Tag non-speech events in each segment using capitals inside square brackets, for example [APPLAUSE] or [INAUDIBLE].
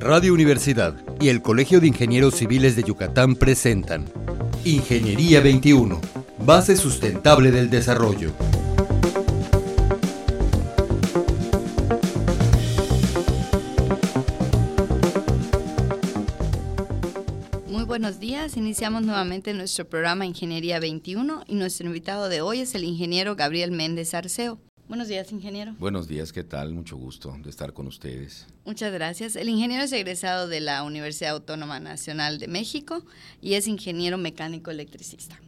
Radio Universidad y el Colegio de Ingenieros Civiles de Yucatán presentan Ingeniería 21, base sustentable del desarrollo. Muy buenos días, iniciamos nuevamente nuestro programa Ingeniería 21 y nuestro invitado de hoy es el ingeniero Gabriel Méndez Arceo. Buenos días, ingeniero. Buenos días, ¿qué tal? Mucho gusto de estar con ustedes. Muchas gracias. El ingeniero es egresado de la Universidad Autónoma Nacional de México y es ingeniero mecánico electricista.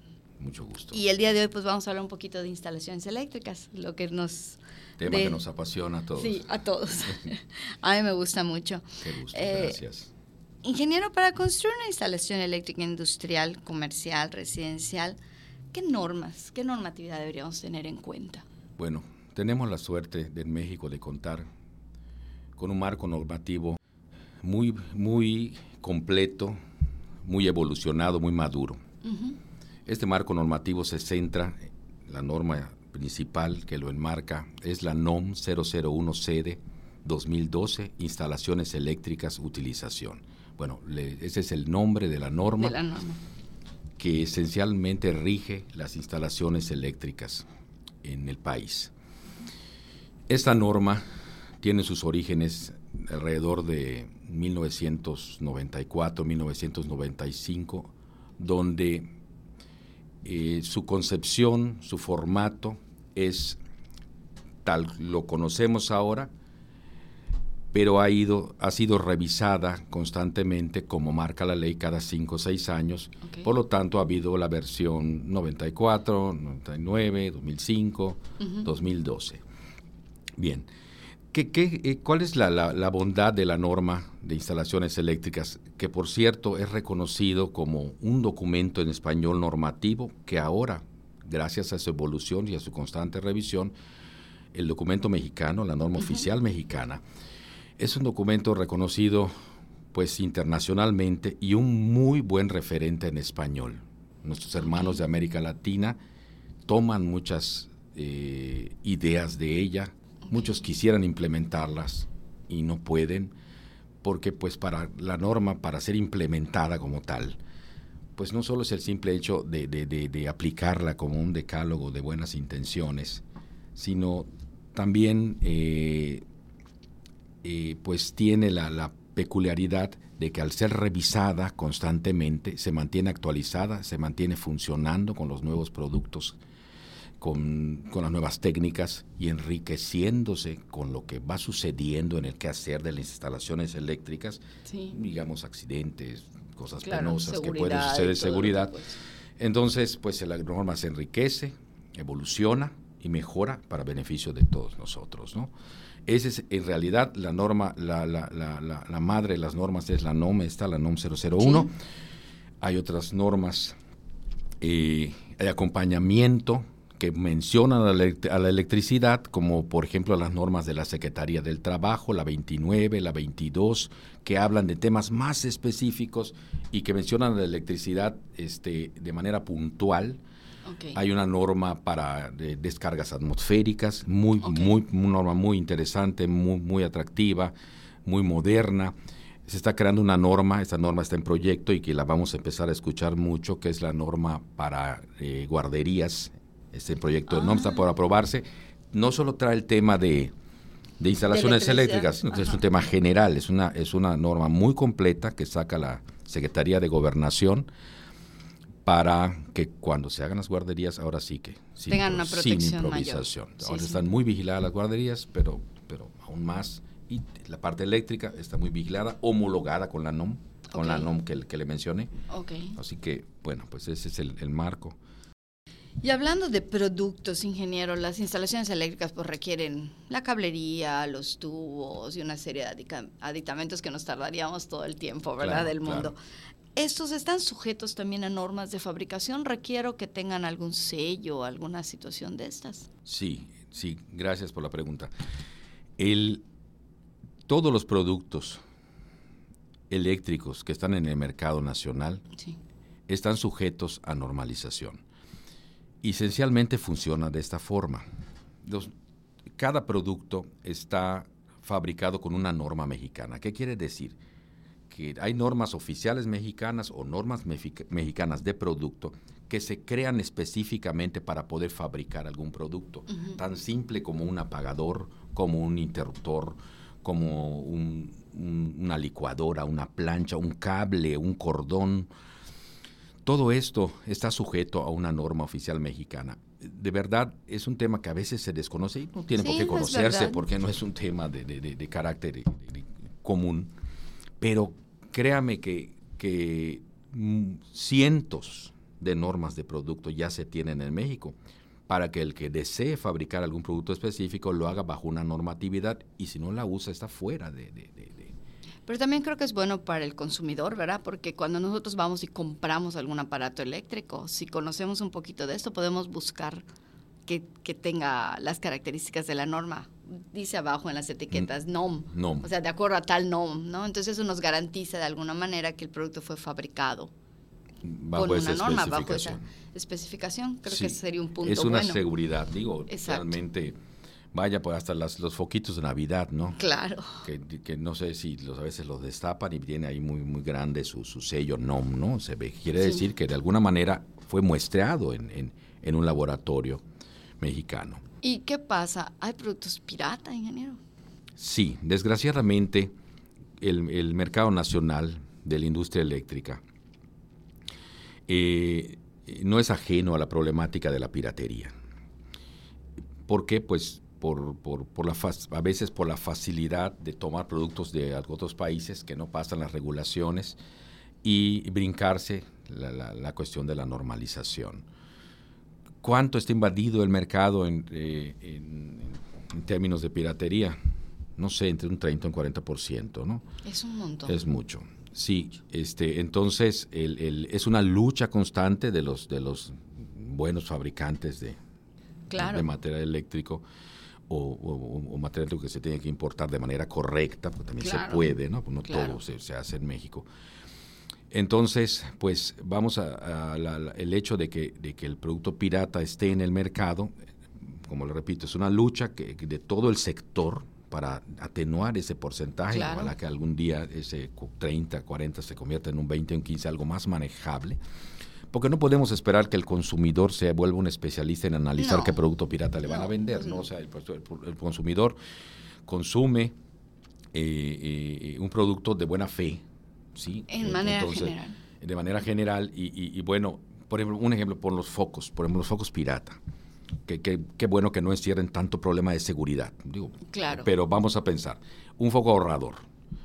Mucho gusto. Y el día de hoy pues vamos a hablar un poquito de instalaciones eléctricas, lo que nos... Tema que nos apasiona a todos. Sí, a todos. [LAUGHS] [LAUGHS] a mí me gusta mucho. Qué gusto, eh, gracias. Ingeniero, para construir una instalación eléctrica industrial, comercial, residencial, ¿qué normas, qué normatividad deberíamos tener en cuenta? Bueno, tenemos la suerte de en México de contar con un marco normativo muy, muy completo, muy evolucionado, muy maduro. Este marco normativo se centra, la norma principal que lo enmarca es la NOM 001 CD 2012, instalaciones eléctricas, utilización. Bueno, ese es el nombre de la norma, de la norma que esencialmente rige las instalaciones eléctricas en el país. Esta norma tiene sus orígenes alrededor de 1994-1995, donde eh, su concepción, su formato es tal lo conocemos ahora, pero ha, ido, ha sido revisada constantemente como marca la ley cada cinco o seis años. Por lo tanto, ha habido la versión 94, 99, 2005, 2012. Bien. ¿Qué, qué, eh, cuál es la, la, bondad de la norma de instalaciones eléctricas, que por cierto es reconocido como un documento en español normativo que ahora, gracias a su evolución y a su constante revisión, el documento mexicano, la norma oficial mexicana, es un documento reconocido pues internacionalmente y un muy buen referente en español. Nuestros hermanos de América Latina toman muchas eh, ideas de ella, Muchos quisieran implementarlas y no pueden porque pues para la norma, para ser implementada como tal, pues no solo es el simple hecho de, de, aplicarla como un decálogo de buenas intenciones, sino también eh, eh, pues tiene la, la peculiaridad de que al ser revisada constantemente se mantiene actualizada, se mantiene funcionando con los nuevos productos con, las nuevas técnicas y enriqueciéndose con lo que va sucediendo en el quehacer de las instalaciones eléctricas, digamos accidentes, cosas penosas que pueden suceder, seguridad. Entonces, pues la norma se enriquece, evoluciona y mejora para beneficio de todos nosotros, ¿no? Esa es en realidad la norma, la, la, la, la, madre de las normas es la NOM, está la NOM 001. Hay otras normas eh, de acompañamiento que mencionan a la, electricidad, como por ejemplo las normas de la Secretaría del Trabajo, la 29, la 22, que hablan de temas más específicos y que mencionan la electricidad este, de manera puntual. Hay una norma para descargas atmosféricas, muy, muy, una norma muy interesante, muy, muy atractiva, muy moderna. Se está creando una norma, esta norma está en proyecto y que la vamos a empezar a escuchar mucho, que es la norma para eh, guarderías este proyecto de norma está por aprobarse, no solo trae el tema de, instalaciones eléctricas, sino que es un tema general, es una, es una norma muy completa que saca la Secretaría de Gobernación para que cuando se hagan las guarderías, ahora sí que sin, tengan una protección improvisación. ahora están muy vigiladas las guarderías, pero, pero aún más. Y la parte eléctrica está muy vigilada, homologada con la NOM, con la NOM que, que le mencioné. Así que, bueno, pues ese es el, el marco. Y hablando de productos, ingeniero, las instalaciones eléctricas pues requieren la cablería, los tubos y una serie de aditamentos que nos tardaríamos todo el tiempo, ¿verdad? Del mundo. ¿Estos están sujetos también a normas de fabricación? ¿Requiero que tengan algún sello, alguna situación de estas? Sí, sí, gracias por la pregunta. El, todos los productos eléctricos que están en el mercado nacional están sujetos a normalización esencialmente funciona de esta forma. cada producto está fabricado con una norma mexicana. ¿Qué quiere decir? que hay normas oficiales mexicanas o normas mexicanas de producto que se crean específicamente para poder fabricar algún producto, tan simple como un apagador, como un interruptor, como una licuadora, una plancha, un cable, un cordón. Todo esto está sujeto a una norma oficial mexicana. De verdad, es un tema que a veces se desconoce y no tiene por qué conocerse porque no es un tema de, carácter común. Pero créame que, que mm, cientos de normas de producto ya se tienen en México para que el que desee fabricar algún producto específico lo haga bajo una normatividad y si no la usa está fuera de, pero también creo que es bueno para el consumidor, ¿verdad? Porque cuando nosotros vamos y compramos algún aparato eléctrico, si conocemos un poquito de esto, podemos buscar que, que tenga las características de la norma. Dice abajo en las etiquetas NOM, NOM. O sea, de acuerdo a tal NOM, ¿no? Entonces eso nos garantiza de alguna manera que el producto fue fabricado bajo con una norma, bajo esa especificación. Creo que sería un punto Es una seguridad, digo, realmente vaya pues hasta las, los foquitos de Navidad, ¿no? Claro. Que, no sé si los, a veces los destapan y viene ahí muy, muy grande su, su sello NOM, ¿no? Se ve, quiere decir que de alguna manera fue muestreado en, en, un laboratorio mexicano. ¿Y qué pasa? ¿Hay productos pirata, ingeniero? Sí, desgraciadamente el, el mercado nacional de la industria eléctrica eh, no es ajeno a la problemática de la piratería. ¿Por qué? Pues por, por, la a veces por la facilidad de tomar productos de otros países que no pasan las regulaciones y brincarse la, cuestión de la normalización. ¿Cuánto está invadido el mercado eh, en, en, términos de piratería? No sé, entre un 30 y un 40%, ¿no? Es un montón. Es mucho. Sí, este, entonces el, es una lucha constante de los, de los buenos fabricantes de, de material eléctrico o, material que se tiene que importar de manera correcta, porque también se puede, ¿no? Pues no todo se, hace en México. Entonces, pues vamos a, el hecho de que, de que el producto pirata esté en el mercado, como lo repito, es una lucha que, de todo el sector, para atenuar ese porcentaje, para que algún día ese 30, 40 se convierta en un 20, un 15, algo más manejable. Porque no podemos esperar que el consumidor se vuelva un especialista en analizar qué producto pirata le van a vender, ¿no? O sea, el, consumidor consume eh, eh, un producto de buena fe, ¿sí? En manera general. De manera general, y, y, bueno, por ejemplo, un ejemplo por los focos, por ejemplo, los focos pirata qué bueno que no encierren tanto problema de seguridad. Digo, claro. Pero vamos a pensar, un foco ahorrador.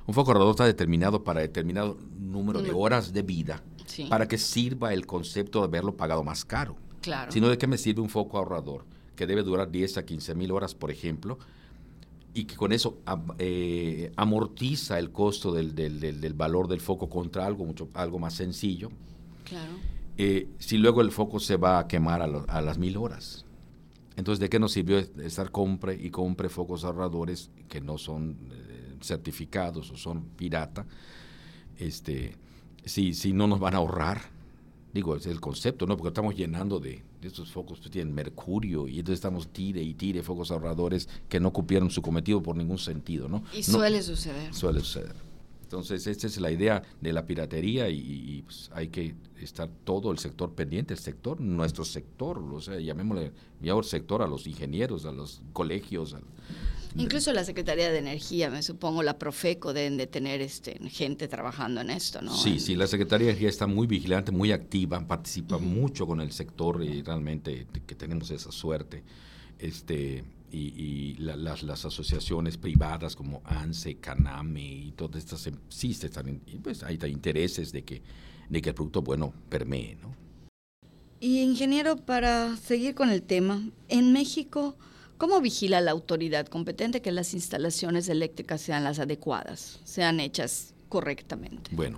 Un foco ahorrador está determinado para determinado número de horas de vida para que sirva el concepto de haberlo pagado más caro. Claro. Sino de qué me sirve un foco ahorrador que debe durar 10 a 15 mil horas, por ejemplo, y que con eso eh, amortiza el costo del, del, valor del foco contra algo, mucho, algo más sencillo. Claro. Eh, si luego el foco se va a quemar a, a las mil horas. Entonces, ¿de qué nos sirvió estar compre y compre focos ahorradores que no son eh, certificados o son pirata? Este, si, si no nos van a ahorrar, digo, es el concepto, ¿no? Porque estamos llenando de, estos focos que tienen mercurio y entonces estamos tire y tire focos ahorradores que no cumplieron su cometido por ningún sentido, ¿no? Y suele suceder. Suele suceder. Entonces, esta es la idea de la piratería y, pues, hay que estar todo el sector pendiente, el sector, nuestro sector, o sea, llamémosle ya sector a los ingenieros, a los colegios. Incluso la Secretaría de Energía, me supongo, la Profeco deben de tener este, gente trabajando en esto, ¿no? Sí, sí, la Secretaría de Energía está muy vigilante, muy activa, participa mucho con el sector y realmente que tenemos esa suerte. Este, y, las, las, asociaciones privadas como ANSE, CANAME y todas estas em, sí están, pues hay intereses de que, de que el producto bueno permee, ¿no? Y ingeniero, para seguir con el tema, en México, ¿cómo vigila la autoridad competente que las instalaciones eléctricas sean las adecuadas, sean hechas correctamente? Bueno,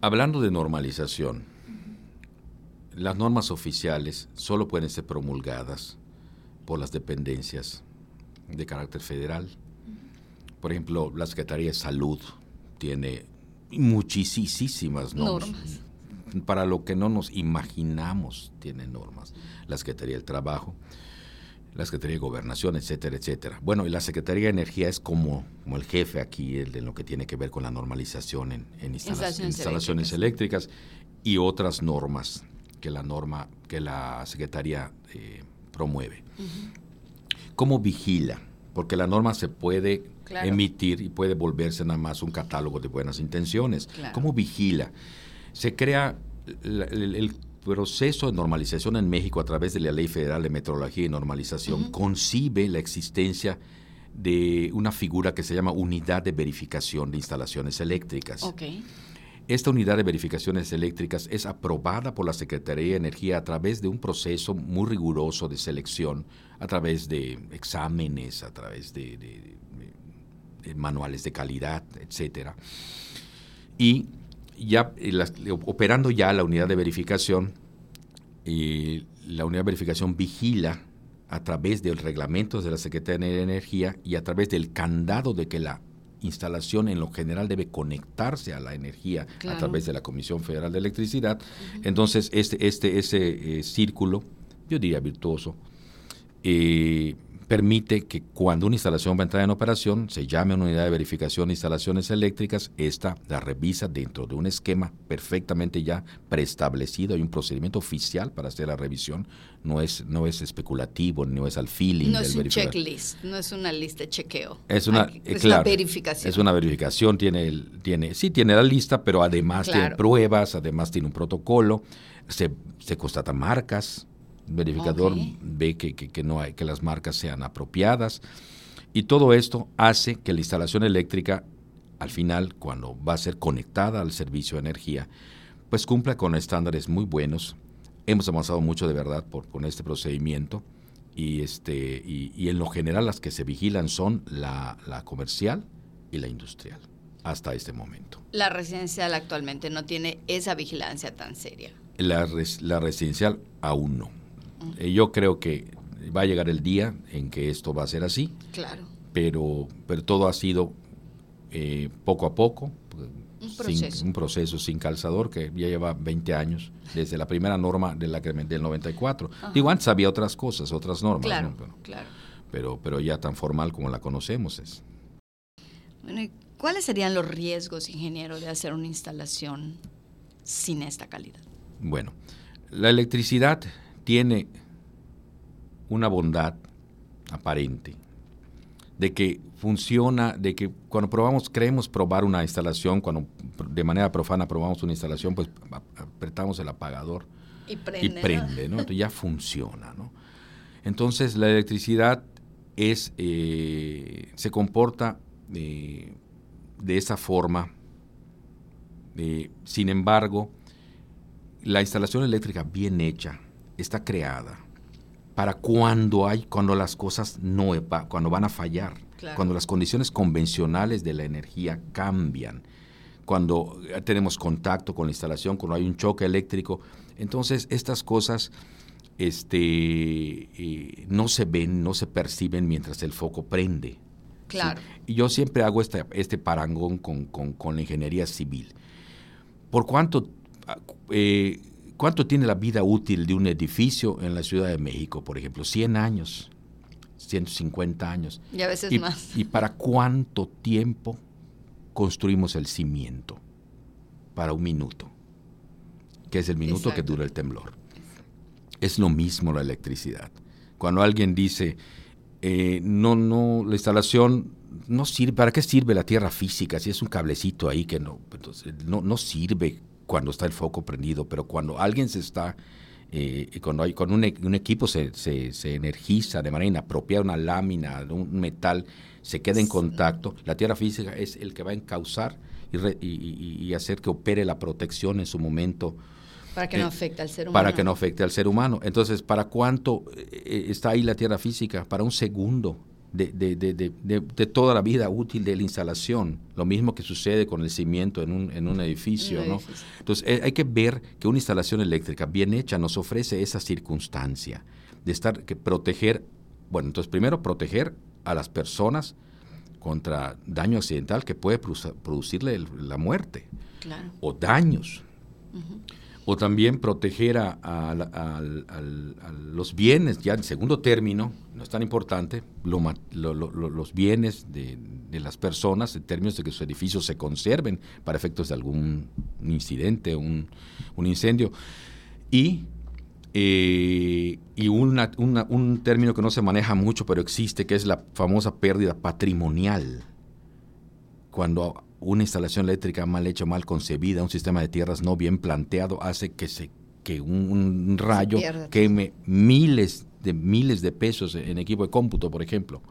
hablando de normalización, las normas oficiales solo pueden ser promulgadas por las dependencias de carácter federal. Por ejemplo, la Secretaría de Salud tiene muchísimas normas. Para lo que no nos imaginamos tiene normas. La Secretaría del Trabajo. La Secretaría de Gobernación, etcétera, etcétera. Bueno, y la Secretaría de Energía es como, como el jefe aquí, el de lo que tiene que ver con la normalización en, instalaciones, eléctricas. y otras normas que la norma, que la Secretaría eh, promueve. ¿Cómo vigila? Porque la norma se puede emitir y puede volverse nada más un catálogo de buenas intenciones. ¿Cómo vigila? Se crea el, proceso de normalización en México a través de la Ley Federal de Metrología y Normalización concibe la existencia de una figura que se llama Unidad de Verificación de Instalaciones Eléctricas. Esta unidad de verificaciones eléctricas es aprobada por la Secretaría de Energía a través de un proceso muy riguroso de selección, a través de exámenes, a través de, manuales de calidad, etcétera. Y ya operando ya la unidad de verificación, y la unidad de verificación vigila a través del reglamento de la Secretaría de Energía y a través del candado de que la instalación en lo general debe conectarse a la energía a través de la Comisión Federal de Electricidad. Entonces, este, este, ese eh, círculo, yo diría virtuoso, eh, permite que cuando una instalación va a entrar en operación, se llame a una unidad de verificación de instalaciones eléctricas, esta la revisa dentro de un esquema perfectamente ya preestablecido, hay un procedimiento oficial para hacer la revisión, no es, no es especulativo, no es al feeling. No es un checklist, no es una lista de chequeo. Es una, es verificación. Es una verificación, tiene, el, tiene, sí tiene la lista, pero además tiene pruebas, además tiene un protocolo, se, se constatan marcas, verificador ve que, que, no hay, que las marcas sean apropiadas. Y todo esto hace que la instalación eléctrica, al final, cuando va a ser conectada al servicio de energía, pues cumpla con estándares muy buenos. Hemos avanzado mucho de verdad por, con este procedimiento y, este, y, en lo general las que se vigilan son la, la comercial y la industrial hasta este momento. La residencial actualmente no tiene esa vigilancia tan seria. La, la residencial aún no. Eh, yo creo que va a llegar el día en que esto va a ser así. Claro. Pero, pero todo ha sido eh, poco a poco. Un proceso. un proceso sin calzador que ya lleva 20 años, desde la primera norma de la, del 94. Digo, antes había otras cosas, otras normas. Claro, claro. Pero, pero ya tan formal como la conocemos es. Bueno, ¿cuáles serían los riesgos, ingeniero, de hacer una instalación sin esta calidad? Bueno, la electricidad tiene una bondad aparente de que funciona, de que cuando probamos, creemos probar una instalación, cuando de manera profana probamos una instalación, pues apretamos el apagador y prende, y prende ¿no? Entonces ya funciona, ¿no? Entonces la electricidad es, eh, se comporta de esa forma, sin embargo, la instalación eléctrica bien hecha, está creada para cuando hay, cuando las cosas no, cuando van a fallar, cuando las condiciones convencionales de la energía cambian, cuando tenemos contacto con la instalación, cuando hay un choque eléctrico. Entonces, estas cosas este, eh, no se ven, no se perciben mientras el foco prende. Claro. Y yo siempre hago este, este parangón con, con, la ingeniería civil. ¿Por cuánto eh, ¿Cuánto tiene la vida útil de un edificio en la Ciudad de México, por ejemplo? 100 años, 150 años. Y a veces más. ¿Y para cuánto tiempo construimos el cimiento? Para un minuto, que es el minuto que dura el temblor. Es lo mismo la electricidad. Cuando alguien dice, eh, no, no, la instalación no sirve, ¿para qué sirve la tierra física si es un cablecito ahí que no, entonces, no, no sirve cuando está el foco prendido, pero cuando alguien se está, eh, cuando, hay, con un, e, un, equipo se, se, energiza de manera inapropiada, una lámina, un metal, se queda en contacto, la tierra física es el que va a encauzar y, y, hacer que opere la protección en su momento. Para que no eh, afecte al ser humano. Para que no afecte al ser humano. Entonces, ¿para cuánto eh, está ahí la tierra física? Para un segundo de, de, de, de, toda la vida útil de la instalación. Lo mismo que sucede con el cimiento en un, en un edificio. ¿no? Entonces eh, hay que ver que una instalación eléctrica bien hecha nos ofrece esa circunstancia de estar, que proteger, bueno, entonces primero proteger a las personas contra daño accidental que puede producirle la muerte claro. o daños. O también proteger a, los bienes, ya en segundo término, no es tan importante, los bienes de, las personas en términos de que sus edificios se conserven para efectos de algún incidente, un, un incendio. Y, eh, y un término que no se maneja mucho, pero existe, que es la famosa pérdida patrimonial. Cuando una instalación eléctrica mal hecha, mal concebida, un sistema de tierras no bien planteado, hace que, se, que un, rayo queme miles de miles de pesos en equipo de cómputo, por ejemplo.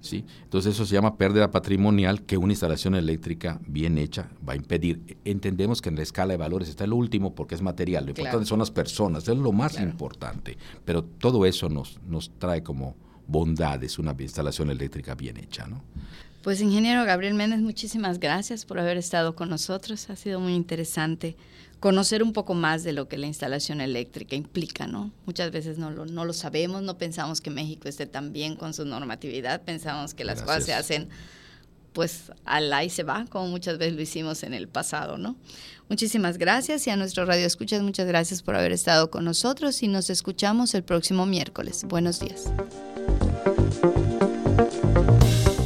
¿Sí? Entonces eso se llama pérdida patrimonial que una instalación eléctrica bien hecha va a impedir. Entendemos que en la escala de valores está el último porque es material, lo importante son las personas, es lo más importante, pero todo eso nos, nos trae como bondades una instalación eléctrica bien hecha. ¿no? Pues ingeniero Gabriel Méndez, muchísimas gracias por haber estado con nosotros. Ha sido muy interesante conocer un poco más de lo que la instalación eléctrica implica, ¿no? Muchas veces no lo, no lo sabemos, no pensamos que México esté tan bien con su normatividad, pensamos que las cosas se hacen pues al y se va, como muchas veces lo hicimos en el pasado, ¿no? Muchísimas gracias y a nuestro Radio Escuchas, muchas gracias por haber estado con nosotros y nos escuchamos el próximo miércoles. Buenos días.